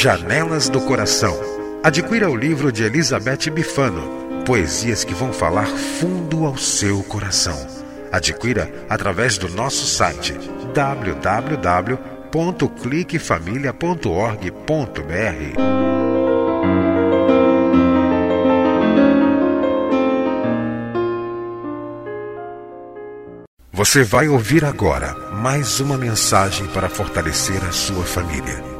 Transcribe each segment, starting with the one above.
Janelas do Coração. Adquira o livro de Elizabeth Bifano, Poesias que vão falar fundo ao seu coração. Adquira através do nosso site www.cliquefamilia.org.br. Você vai ouvir agora mais uma mensagem para fortalecer a sua família.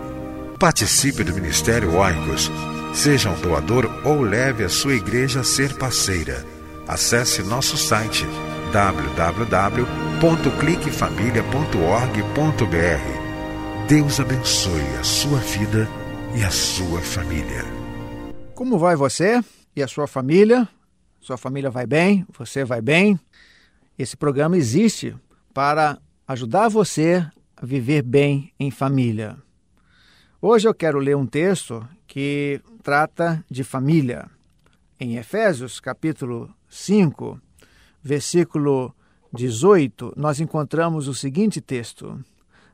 Participe do Ministério Oicos. Seja um doador ou leve a sua igreja a ser parceira. Acesse nosso site www.cliquefamilia.org.br. Deus abençoe a sua vida e a sua família. Como vai você e a sua família? Sua família vai bem? Você vai bem? Esse programa existe para ajudar você a viver bem em família. Hoje eu quero ler um texto que trata de família. Em Efésios, capítulo 5, versículo 18, nós encontramos o seguinte texto: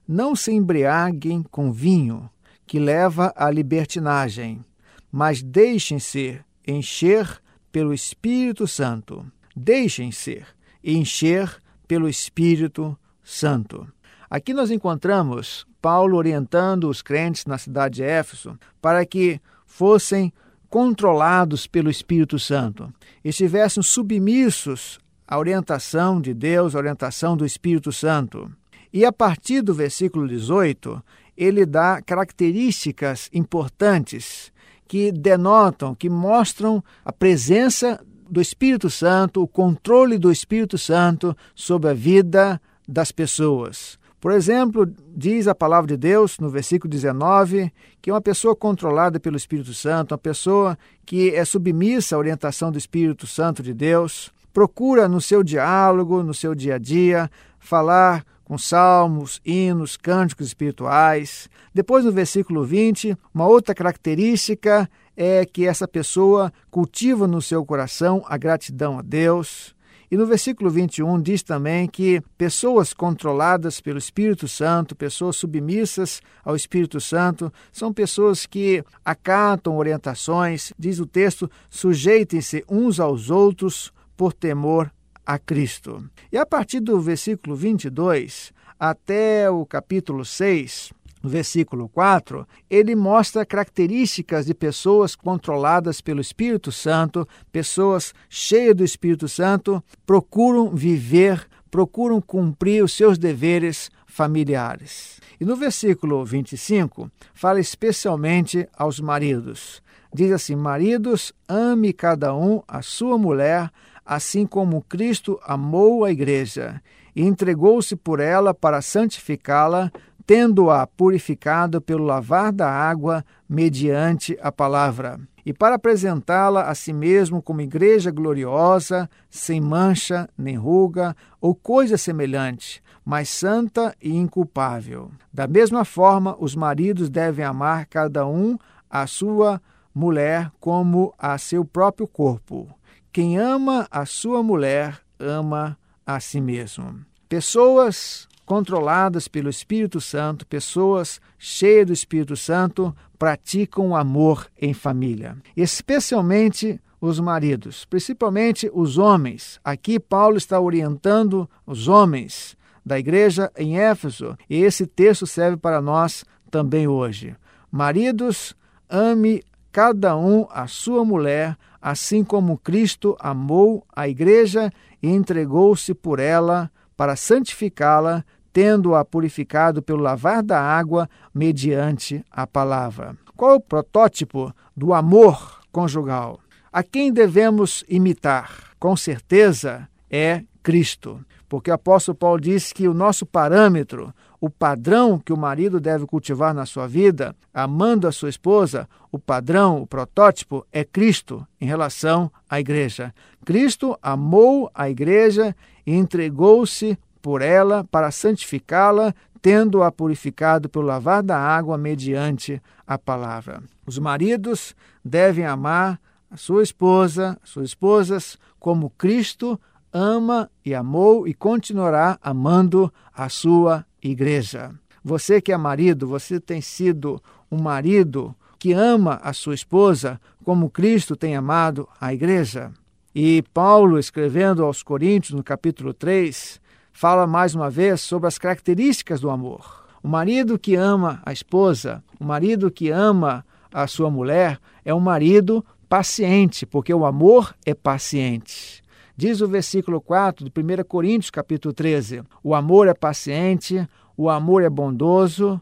Não se embriaguem com vinho, que leva à libertinagem, mas deixem-se encher pelo Espírito Santo. Deixem-se encher pelo Espírito Santo. Aqui nós encontramos Paulo orientando os crentes na cidade de Éfeso para que fossem controlados pelo Espírito Santo, estivessem submissos à orientação de Deus, à orientação do Espírito Santo. E a partir do versículo 18, ele dá características importantes que denotam, que mostram a presença do Espírito Santo, o controle do Espírito Santo sobre a vida das pessoas. Por exemplo, diz a palavra de Deus no versículo 19 que uma pessoa controlada pelo Espírito Santo, uma pessoa que é submissa à orientação do Espírito Santo de Deus, procura no seu diálogo, no seu dia a dia, falar com salmos, hinos, cânticos espirituais. Depois, no versículo 20, uma outra característica é que essa pessoa cultiva no seu coração a gratidão a Deus. E no versículo 21 diz também que pessoas controladas pelo Espírito Santo, pessoas submissas ao Espírito Santo, são pessoas que acatam orientações, diz o texto, sujeitem-se uns aos outros por temor a Cristo. E a partir do versículo 22 até o capítulo 6, no versículo 4, ele mostra características de pessoas controladas pelo Espírito Santo, pessoas cheias do Espírito Santo, procuram viver, procuram cumprir os seus deveres familiares. E no versículo 25, fala especialmente aos maridos. Diz assim: Maridos, ame cada um a sua mulher, assim como Cristo amou a igreja e entregou-se por ela para santificá-la tendo-a purificado pelo lavar da água mediante a palavra, e para apresentá-la a si mesmo como igreja gloriosa, sem mancha, nem ruga ou coisa semelhante, mas santa e inculpável. Da mesma forma, os maridos devem amar cada um a sua mulher como a seu próprio corpo. Quem ama a sua mulher ama a si mesmo. Pessoas controladas pelo Espírito Santo, pessoas cheias do Espírito Santo, praticam o amor em família, especialmente os maridos, principalmente os homens. Aqui Paulo está orientando os homens da igreja em Éfeso, e esse texto serve para nós também hoje. Maridos, ame cada um a sua mulher, assim como Cristo amou a igreja e entregou-se por ela para santificá-la, tendo-a purificado pelo lavar da água mediante a palavra. Qual o protótipo do amor conjugal? A quem devemos imitar? Com certeza é Cristo. Porque o apóstolo Paulo diz que o nosso parâmetro, o padrão que o marido deve cultivar na sua vida, amando a sua esposa, o padrão, o protótipo é Cristo em relação à igreja. Cristo amou a igreja e entregou-se por ela para santificá-la, tendo-a purificado pelo lavar da água mediante a palavra. Os maridos devem amar a sua esposa, suas esposas, como Cristo ama e amou e continuará amando a sua igreja. Você que é marido, você tem sido um marido que ama a sua esposa como Cristo tem amado a igreja. E Paulo, escrevendo aos Coríntios, no capítulo 3, fala mais uma vez sobre as características do amor. O marido que ama a esposa, o marido que ama a sua mulher, é um marido paciente, porque o amor é paciente. Diz o versículo 4 de 1 Coríntios, capítulo 13: O amor é paciente, o amor é bondoso,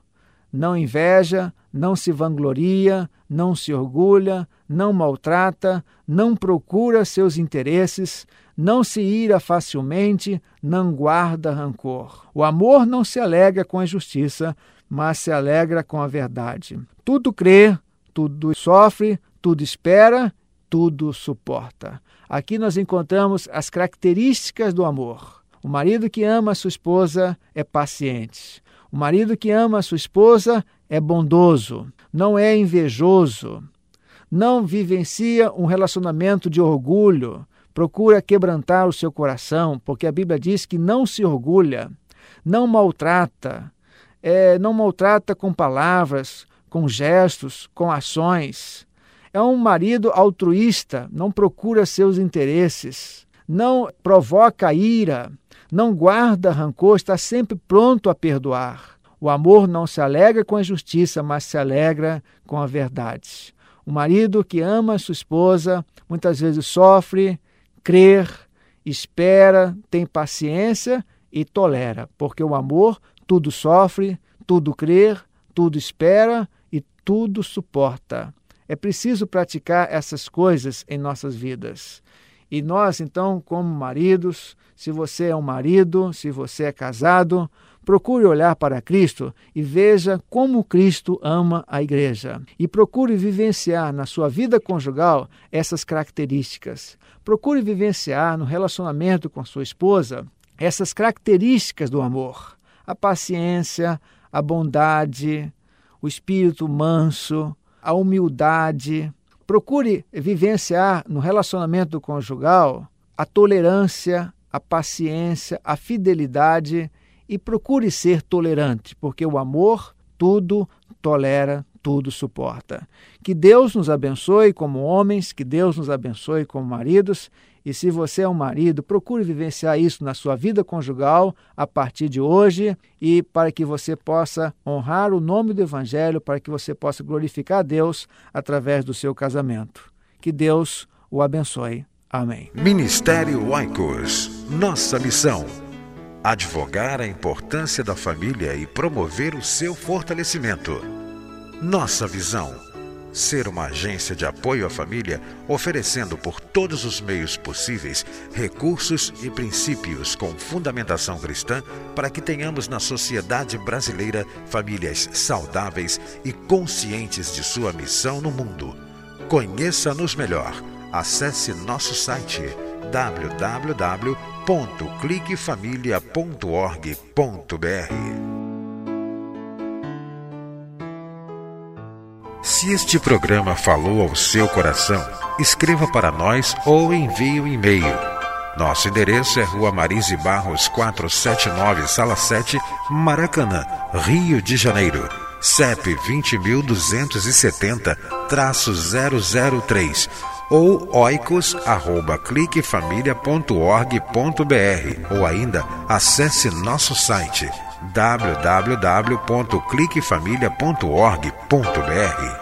não inveja, não se vangloria, não se orgulha, não maltrata, não procura seus interesses, não se ira facilmente, não guarda rancor. O amor não se alegra com a injustiça, mas se alegra com a verdade. Tudo crê, tudo sofre, tudo espera, tudo suporta. Aqui nós encontramos as características do amor. O marido que ama a sua esposa é paciente. O marido que ama a sua esposa é bondoso, não é invejoso, não vivencia um relacionamento de orgulho, procura quebrantar o seu coração, porque a Bíblia diz que não se orgulha, não maltrata, é, não maltrata com palavras, com gestos, com ações. É um marido altruísta, não procura seus interesses, não provoca ira, não guarda rancor, está sempre pronto a perdoar. O amor não se alegra com a justiça, mas se alegra com a verdade. O marido que ama a sua esposa muitas vezes sofre, crê, espera, tem paciência e tolera, porque o amor tudo sofre, tudo crê, tudo espera e tudo suporta. É preciso praticar essas coisas em nossas vidas. E nós, então, como maridos, se você é um marido, se você é casado, procure olhar para Cristo e veja como Cristo ama a igreja. E procure vivenciar na sua vida conjugal essas características. Procure vivenciar no relacionamento com sua esposa essas características do amor: a paciência, a bondade, o espírito manso, a humildade. Procure vivenciar no relacionamento conjugal a tolerância, a paciência, a fidelidade e procure ser tolerante, porque o amor tudo tolera, tudo suporta. Que Deus nos abençoe como homens, que Deus nos abençoe como maridos e se você é um marido, procure vivenciar isso na sua vida conjugal a partir de hoje e para que você possa honrar o nome do Evangelho, para que você possa glorificar a Deus através do seu casamento. Que Deus o abençoe. Amém. Ministério Oicos. Nossa missão: advogar a importância da família e promover o seu fortalecimento. Nossa visão ser uma agência de apoio à família, oferecendo por todos os meios possíveis recursos e princípios com fundamentação cristã para que tenhamos na sociedade brasileira famílias saudáveis e conscientes de sua missão no mundo. Conheça-nos melhor. Acesse nosso site www.cliquefamilia.org.br. Se este programa falou ao seu coração, escreva para nós ou envie um e-mail. Nosso endereço é Rua Marise Barros 479, Sala 7, Maracanã, Rio de Janeiro. CEP 20.270-003 ou oicos@cliquefamilia.org.br ou ainda acesse nosso site www.cliquefamilia.org.br